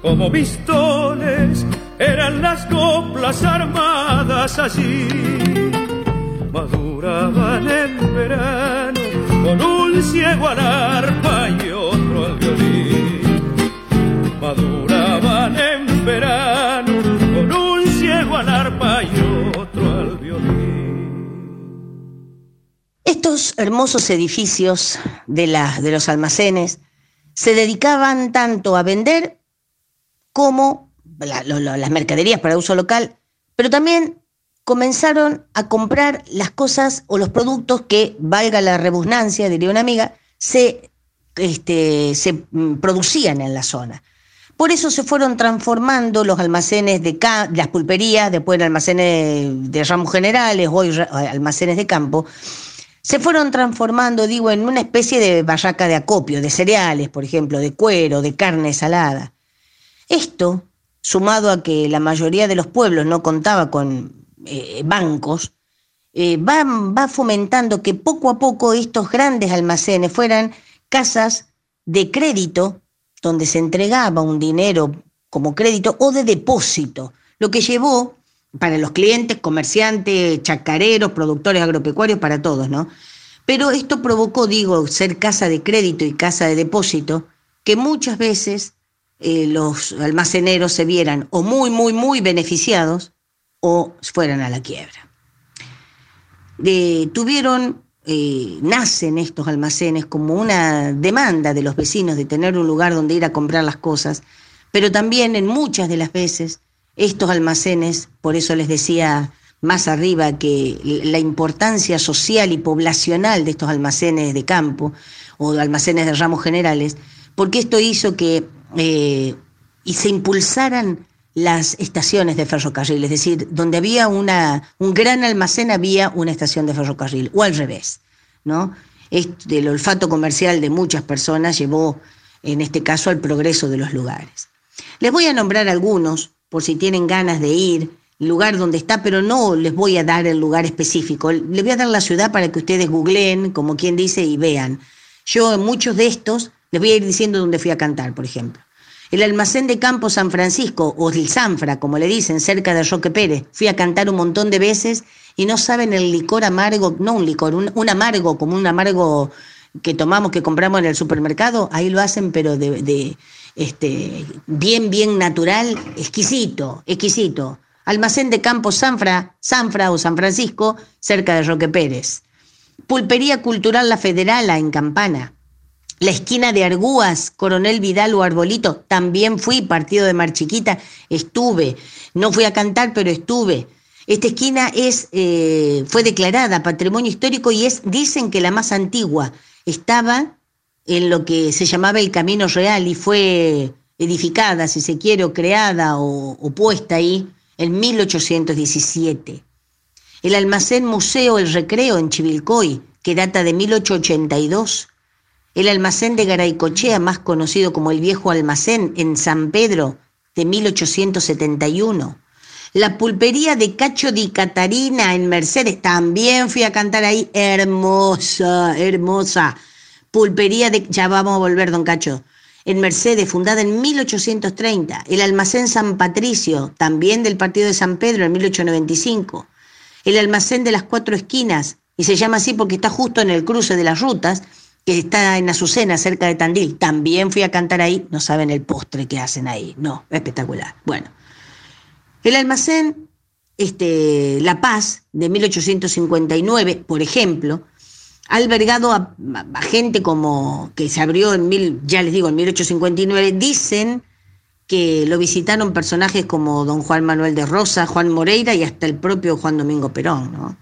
como pistones, eran las coplas armadas allí maduraban en verano con un ciego al arpa y Maduraban en verano con un ciego al arpa y otro al violín. Estos hermosos edificios de, de los almacenes se dedicaban tanto a vender como las mercaderías para uso local, pero también comenzaron a comprar las cosas o los productos que, valga la rebusnancia, diría una amiga, se, este, se mm, producían en la zona. Por eso se fueron transformando los almacenes de las pulperías, después en almacenes de ramos generales, hoy almacenes de campo, se fueron transformando, digo, en una especie de barraca de acopio, de cereales, por ejemplo, de cuero, de carne salada. Esto, sumado a que la mayoría de los pueblos no contaba con eh, bancos, eh, va fomentando que poco a poco estos grandes almacenes fueran casas de crédito, donde se entregaba un dinero como crédito o de depósito, lo que llevó para los clientes, comerciantes, chacareros, productores agropecuarios, para todos, ¿no? Pero esto provocó, digo, ser casa de crédito y casa de depósito, que muchas veces eh, los almaceneros se vieran o muy, muy, muy beneficiados o fueran a la quiebra. tuvieron, eh, nacen estos almacenes como una demanda de los vecinos de tener un lugar donde ir a comprar las cosas, pero también en muchas de las veces estos almacenes, por eso les decía más arriba que la importancia social y poblacional de estos almacenes de campo o almacenes de ramos generales, porque esto hizo que eh, y se impulsaran las estaciones de ferrocarril, es decir, donde había una, un gran almacén había una estación de ferrocarril, o al revés, ¿no? el olfato comercial de muchas personas llevó, en este caso, al progreso de los lugares. Les voy a nombrar algunos, por si tienen ganas de ir, lugar donde está, pero no les voy a dar el lugar específico, les voy a dar la ciudad para que ustedes googleen, como quien dice, y vean. Yo en muchos de estos les voy a ir diciendo dónde fui a cantar, por ejemplo. El almacén de campo San Francisco, o el Sanfra, como le dicen, cerca de Roque Pérez. Fui a cantar un montón de veces y no saben el licor amargo, no un licor, un, amargo, como un amargo que tomamos, que compramos en el supermercado, ahí lo hacen, pero de, este, bien, bien natural, exquisito, exquisito. Almacén de Campo Sanfra, Sanfra o San Francisco, cerca de Roque Pérez. Pulpería Cultural La Federala en Campana. La esquina de Argúas, Coronel Vidal o Arbolito, también fui, partido de Mar Chiquita, estuve. No fui a cantar, pero estuve. Esta esquina es, eh, fue declarada patrimonio histórico y es, dicen que la más antigua. Estaba en lo que se llamaba el Camino Real y fue edificada, si se quiere, creada o, o puesta ahí en 1817. El almacén Museo El Recreo en Chivilcoy, que data de 1882. El almacén de Garaycochea, más conocido como el Viejo Almacén, en San Pedro, de 1871 la pulpería de Cacho di Catarina en Mercedes, también fui a cantar ahí, hermosa, hermosa. Pulpería de, ya vamos a volver, don Cacho, en Mercedes, fundada en 1830. El almacén San Patricio, también del partido de San Pedro, en 1895. El almacén de las cuatro esquinas, y se llama así porque está justo en el cruce de las rutas, que está en Azucena, cerca de Tandil. También fui a cantar ahí, no saben el postre que hacen ahí, no, espectacular. Bueno. El almacén este, La Paz de 1859, por ejemplo, ha albergado a, gente como que se abrió en mil, ya les digo, en 1859, dicen que lo visitaron personajes como don Juan Manuel de Rosa, Juan Moreira y hasta el propio Juan Domingo Perón, ¿no?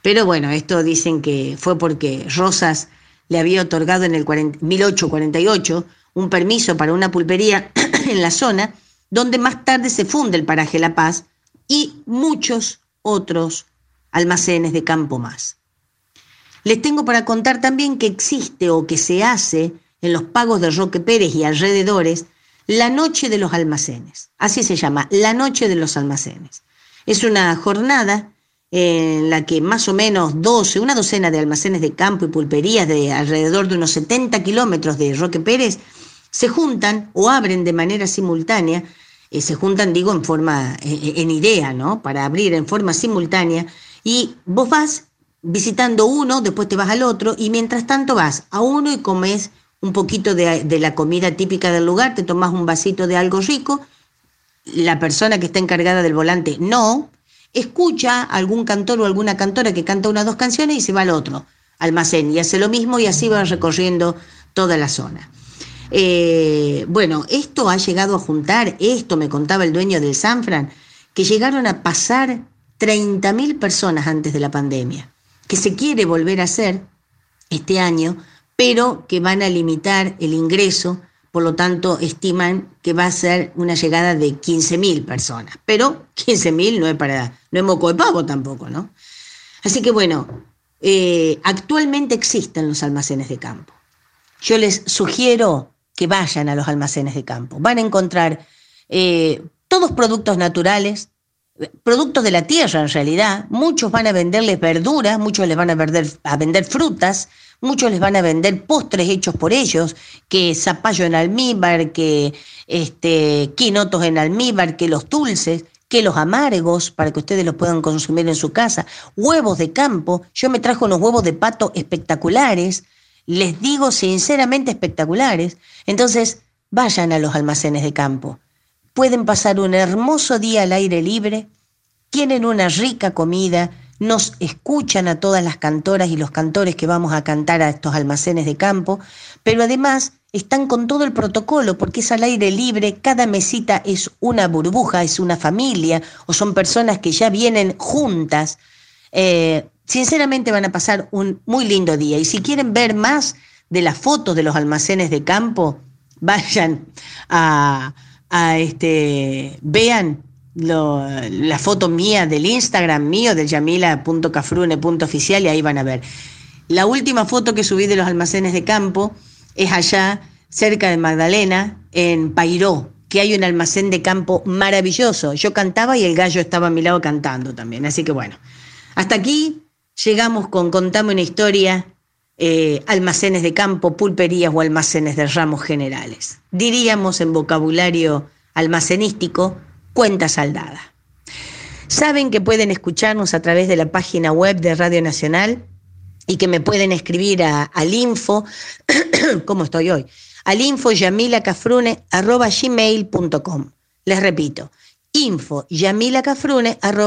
Pero bueno, esto dicen que fue porque Rosas le había otorgado en el 1848 un permiso para una pulpería en la zona donde más tarde se funde el paraje La Paz y muchos otros almacenes de campo más. Les tengo para contar también que existe o que se hace en los pagos de Roque Pérez y alrededores la Noche de los Almacenes. Así se llama, la Noche de los Almacenes. Es una jornada en la que más o menos 12, una docena de almacenes de campo y pulperías de alrededor de unos 70 kilómetros de Roque Pérez se juntan o abren de manera simultánea eh, se juntan, digo, en forma, eh, eh, en idea, ¿no? Para abrir en forma simultánea. Y vos vas visitando uno, después te vas al otro, y mientras tanto vas a uno y comes un poquito de, de la comida típica del lugar, te tomas un vasito de algo rico, la persona que está encargada del volante no, escucha algún cantor o alguna cantora que canta unas dos canciones y se va al otro almacén y hace lo mismo y así va recorriendo toda la zona. Eh, bueno, esto ha llegado a juntar, esto me contaba el dueño del Sanfran, que llegaron a pasar 30.000 personas antes de la pandemia, que se quiere volver a hacer este año, pero que van a limitar el ingreso, por lo tanto estiman que va a ser una llegada de 15.000 personas, pero 15.000 no es para, no es moco de pavo tampoco, ¿no? Así que bueno, eh, actualmente existen los almacenes de campo. Yo les sugiero que vayan a los almacenes de campo. Van a encontrar eh, todos productos naturales, productos de la tierra en realidad. Muchos van a venderles verduras, muchos les van a vender, a vender frutas, muchos les van a vender postres hechos por ellos, que zapallo en almíbar, que este, quinotos en almíbar, que los dulces que los amargos para que ustedes los puedan consumir en su casa, huevos de campo, yo me trajo unos huevos de pato espectaculares, les digo sinceramente espectaculares. Entonces, vayan a los almacenes de campo. Pueden pasar un hermoso día al aire libre, tienen una rica comida, nos escuchan a todas las cantoras y los cantores que vamos a cantar a estos almacenes de campo, pero además están con todo el protocolo porque es al aire libre, cada mesita es una burbuja, es una familia o son personas que ya vienen juntas. Eh, Sinceramente van a pasar un muy lindo día y si quieren ver más de las fotos de los almacenes de campo, vayan a, este, vean la foto mía del Instagram mío, del yamila.cafrune.oficial y ahí van a ver. La última foto que subí de los almacenes de campo es allá cerca de Magdalena, en Pairó, que hay un almacén de campo maravilloso. Yo cantaba y el gallo estaba a mi lado cantando también. Así que bueno, hasta aquí llegamos con Contame una historia, eh, almacenes de campo, pulperías o almacenes de ramos generales. Diríamos en vocabulario almacenístico, cuenta saldada. Saben que pueden escucharnos a través de la página web de Radio Nacional y que me pueden escribir al info, ¿cómo estoy hoy? Al info gmail.com. Les repito, info gmail.com.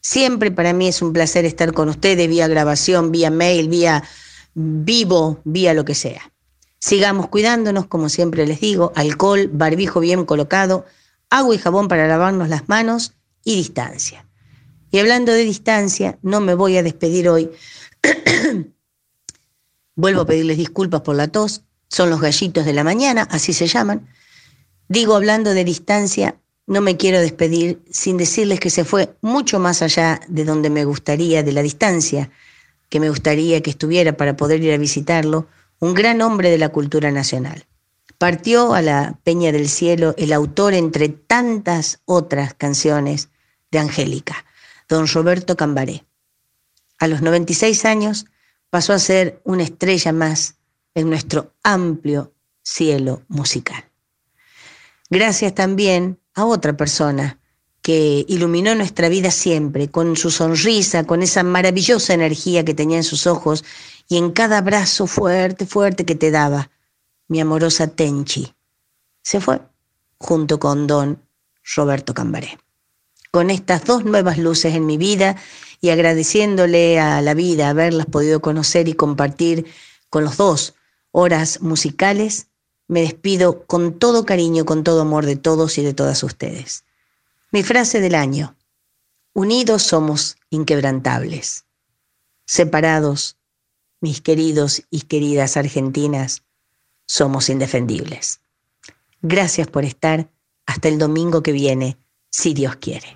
Siempre para mí es un placer estar con ustedes vía grabación, vía mail, vía vivo, vía lo que sea. Sigamos cuidándonos, como siempre les digo, alcohol, barbijo bien colocado, agua y jabón para lavarnos las manos y distancia. Y hablando de distancia, no me voy a despedir hoy. Vuelvo a pedirles disculpas por la tos, son los gallitos de la mañana, así se llaman. Digo, hablando de distancia, no me quiero despedir sin decirles que se fue mucho más allá de donde me gustaría, de la distancia que me gustaría que estuviera para poder ir a visitarlo, un gran hombre de la cultura nacional. Partió a la Peña del Cielo el autor, entre tantas otras canciones, de Angélica, don Roberto Cambaré. A los 96 años pasó a ser una estrella más en nuestro amplio cielo musical. Gracias también a otra persona que iluminó nuestra vida siempre, con su sonrisa, con esa maravillosa energía que tenía en sus ojos y en cada abrazo fuerte, fuerte que te daba, mi amorosa Tenchi. Se fue junto con don Roberto Cambaré. Con estas dos nuevas luces en mi vida y agradeciéndole a la vida haberlas podido conocer y compartir con los dos horas musicales, me despido con todo cariño, con todo amor de todos y de todas ustedes. Mi frase del año, unidos somos inquebrantables, separados mis queridos y queridas argentinas, somos indefendibles. Gracias por estar. Hasta el domingo que viene, si Dios quiere.